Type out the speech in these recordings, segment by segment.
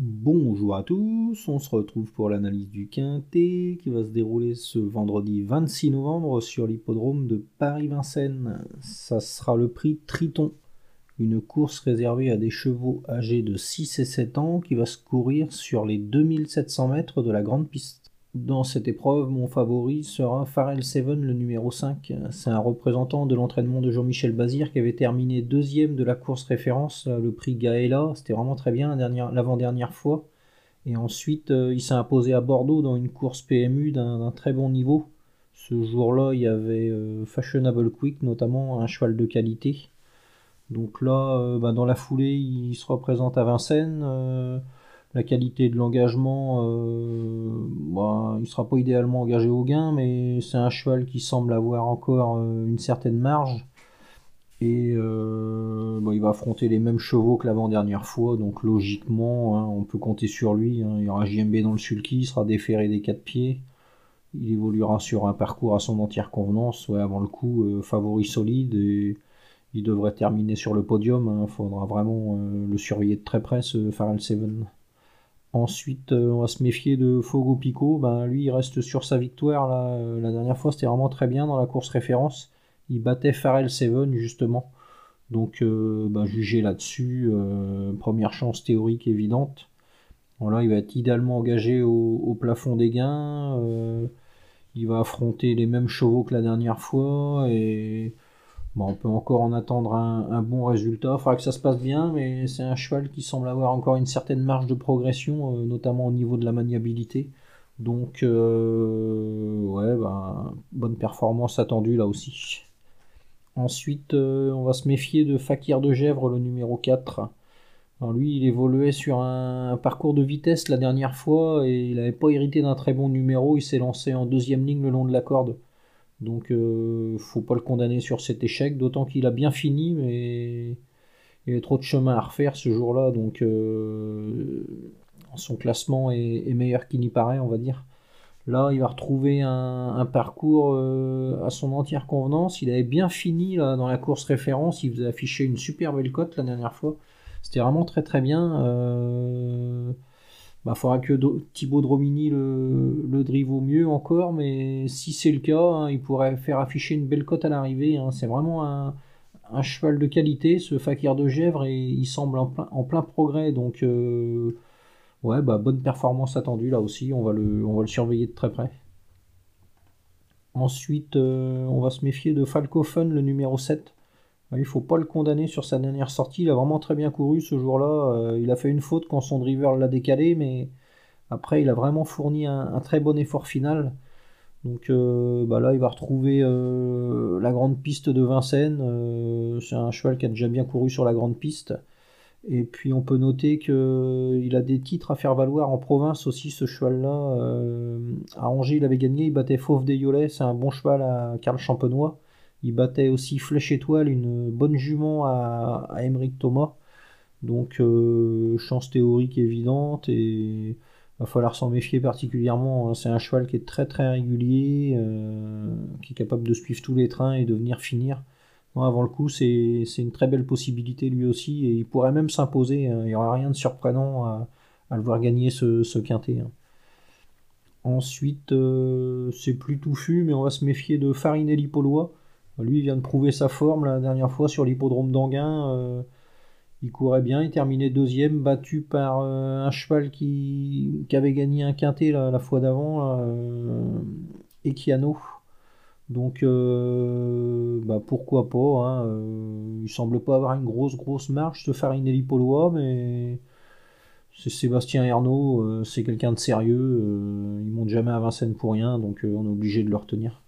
Bonjour à tous, on se retrouve pour l'analyse du Quintet qui va se dérouler ce vendredi 26 novembre sur l'hippodrome de Paris-Vincennes. Ça sera le prix Triton, une course réservée à des chevaux âgés de 6 et 7 ans qui va se courir sur les 2700 mètres de la grande piste. Dans cette épreuve, mon favori sera Pharrell Seven, le numéro 5. C'est un représentant de l'entraînement de Jean-Michel Bazir qui avait terminé deuxième de la course référence, euh, le prix Gaëla. C'était vraiment très bien l'avant-dernière fois. Et ensuite, euh, il s'est imposé à Bordeaux dans une course PMU d'un très bon niveau. Ce jour-là, il y avait euh, Fashionable Quick, notamment un cheval de qualité. Donc là, bah, dans la foulée, il se représente à Vincennes la qualité de l'engagement, euh, bah, il ne sera pas idéalement engagé au gain, mais c'est un cheval qui semble avoir encore euh, une certaine marge. Et euh, bah, il va affronter les mêmes chevaux que l'avant-dernière fois, donc logiquement, hein, on peut compter sur lui. Hein. Il y aura JMB dans le sulky, il sera déféré des quatre pieds. Il évoluera sur un parcours à son entière convenance, ouais, avant le coup, favori solide, et il devrait terminer sur le podium. Il hein. faudra vraiment le surveiller de très près, ce Pharrell Seven. Ensuite, euh, on va se méfier de Fogo Pico. Ben, lui, il reste sur sa victoire. Euh, la dernière fois, c'était vraiment très bien dans la course référence. Il battait Pharrell Seven, justement. Donc, euh, ben, juger là-dessus, première chance théorique évidente. Voilà, il va être idéalement engagé au plafond des gains. il va affronter les mêmes chevaux que la dernière fois. Et on peut encore en attendre un, bon résultat. Il faudra que ça se passe bien, mais c'est un cheval qui semble avoir encore une certaine marge de progression, euh, notamment au niveau de la maniabilité. Donc, euh, ouais, ben, bonne performance attendue là aussi. Ensuite, euh, on va se méfier de Fakir de Gèvres, le numéro 4. lui, il évoluait sur un, parcours de vitesse la dernière fois et il n'avait pas hérité d'un très bon numéro. Il s'est lancé en deuxième ligne le long de la corde. Donc, euh, faut pas le condamner sur cet échec, d'autant qu'il a bien fini, mais il y avait trop de chemin à refaire ce jour-là, donc euh, son classement est, meilleur qu'il n'y paraît, on va dire. Là, il va retrouver un, parcours euh, à son entière convenance. Il avait bien fini dans la course référence. Il vous a affiché une super belle cote la dernière fois. C'était vraiment très très bien. Il bah, faudra que Thibaut Dromini le, le drive au mieux encore, mais si c'est le cas, hein, il pourrait faire afficher une belle cote à l'arrivée. Hein. C'est vraiment un, cheval de qualité, ce Fakir de Gèvres, et il semble en plein, progrès. Donc, euh, ouais, bah, bonne performance attendue là aussi. On va le, surveiller de très près. Ensuite, euh, on va se méfier de Falco Fun, le numéro 7. Il faut pas le condamner sur sa dernière sortie. Il a vraiment très bien couru ce jour-là. Euh, il a fait une faute quand son driver l'a décalé, mais après, il a vraiment fourni un, très bon effort final. Donc euh, bah là, il va retrouver euh, la grande piste de Vincennes. c'est un cheval qui a déjà bien couru sur la grande piste. Et puis on peut noter qu'il a des titres à faire valoir en province aussi, ce cheval-là. à Angers, il avait gagné, il battait Fauve des Yolets, c'est un bon cheval à Karl Champenois. Il battait aussi Flèche Étoile, une bonne jument à, à Thomas. Donc euh, chance théorique évidente et va falloir s'en méfier particulièrement. Hein. C'est un cheval qui est très très régulier, euh, qui est capable de suivre tous les trains et de venir finir. avant le coup, c'est une très belle possibilité lui aussi et il pourrait même s'imposer. Hein. Il n'y aura rien de surprenant à, le voir gagner ce, quintet. Hein. Ensuite, euh, c'est plus touffu, mais on va se méfier de Farinelli Polois. Lui, il vient de prouver sa forme la dernière fois sur l'hippodrome d'Anguin. Euh, il courait bien, il terminait deuxième, battu par euh, un cheval qui, avait gagné un quintet la, fois d'avant, euh, Equiano. Donc bah, pourquoi pas. Hein, il semble pas avoir une grosse grosse marche ce Farinelli Polois, mais c'est Sébastien Ernaud, c'est quelqu'un de sérieux. il monte jamais à Vincennes pour rien, donc on est obligé de le retenir.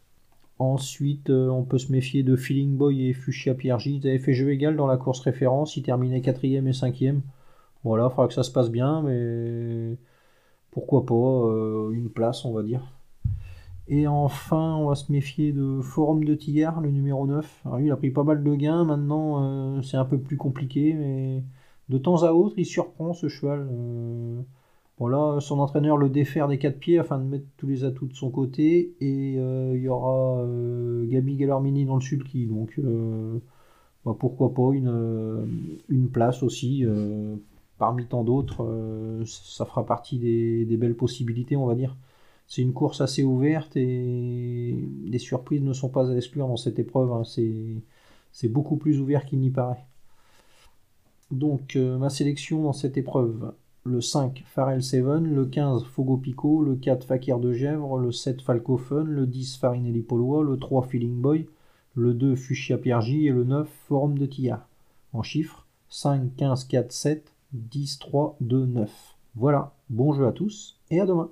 Ensuite, euh, on peut se méfier de Feeling Boy et Fuchsia Piergi. Ils avaient fait jeu égal dans la course référence. Ils terminaient 4ème et 5ème. Voilà, il faudra que ça se passe bien, mais pourquoi pas euh, une place, on va dire. Et enfin, on va se méfier de Forum de Tillard, le numéro 9. Alors lui, il a pris pas mal de gains. Maintenant, euh, c'est un peu plus compliqué, mais de temps à autre, il surprend ce cheval. Voilà, son entraîneur le défaire des quatre pieds afin de mettre tous les atouts de son côté. Et euh, il y aura euh, Gabi Gallarmini dans le sulky. Donc euh, bah, pourquoi pas une, une place aussi. parmi tant d'autres, ça fera partie des, belles possibilités, on va dire. C'est une course assez ouverte et des surprises ne sont pas à exclure dans cette épreuve. Hein. C'est beaucoup plus ouvert qu'il n'y paraît. Donc, ma sélection dans cette épreuve le 5 Farel Seven, le 15 Fogo Pico, le 4 Fakir de Gèvres, le 7 Falco Fun, le 10 Farinelli Polois, le 3 Feeling Boy, le 2 Fuchsia Piergi et le 9 Forum de Tia. En chiffres 5, 15, 4, 7, 10, 3, 2, 9. Voilà, bon jeu à tous et à demain.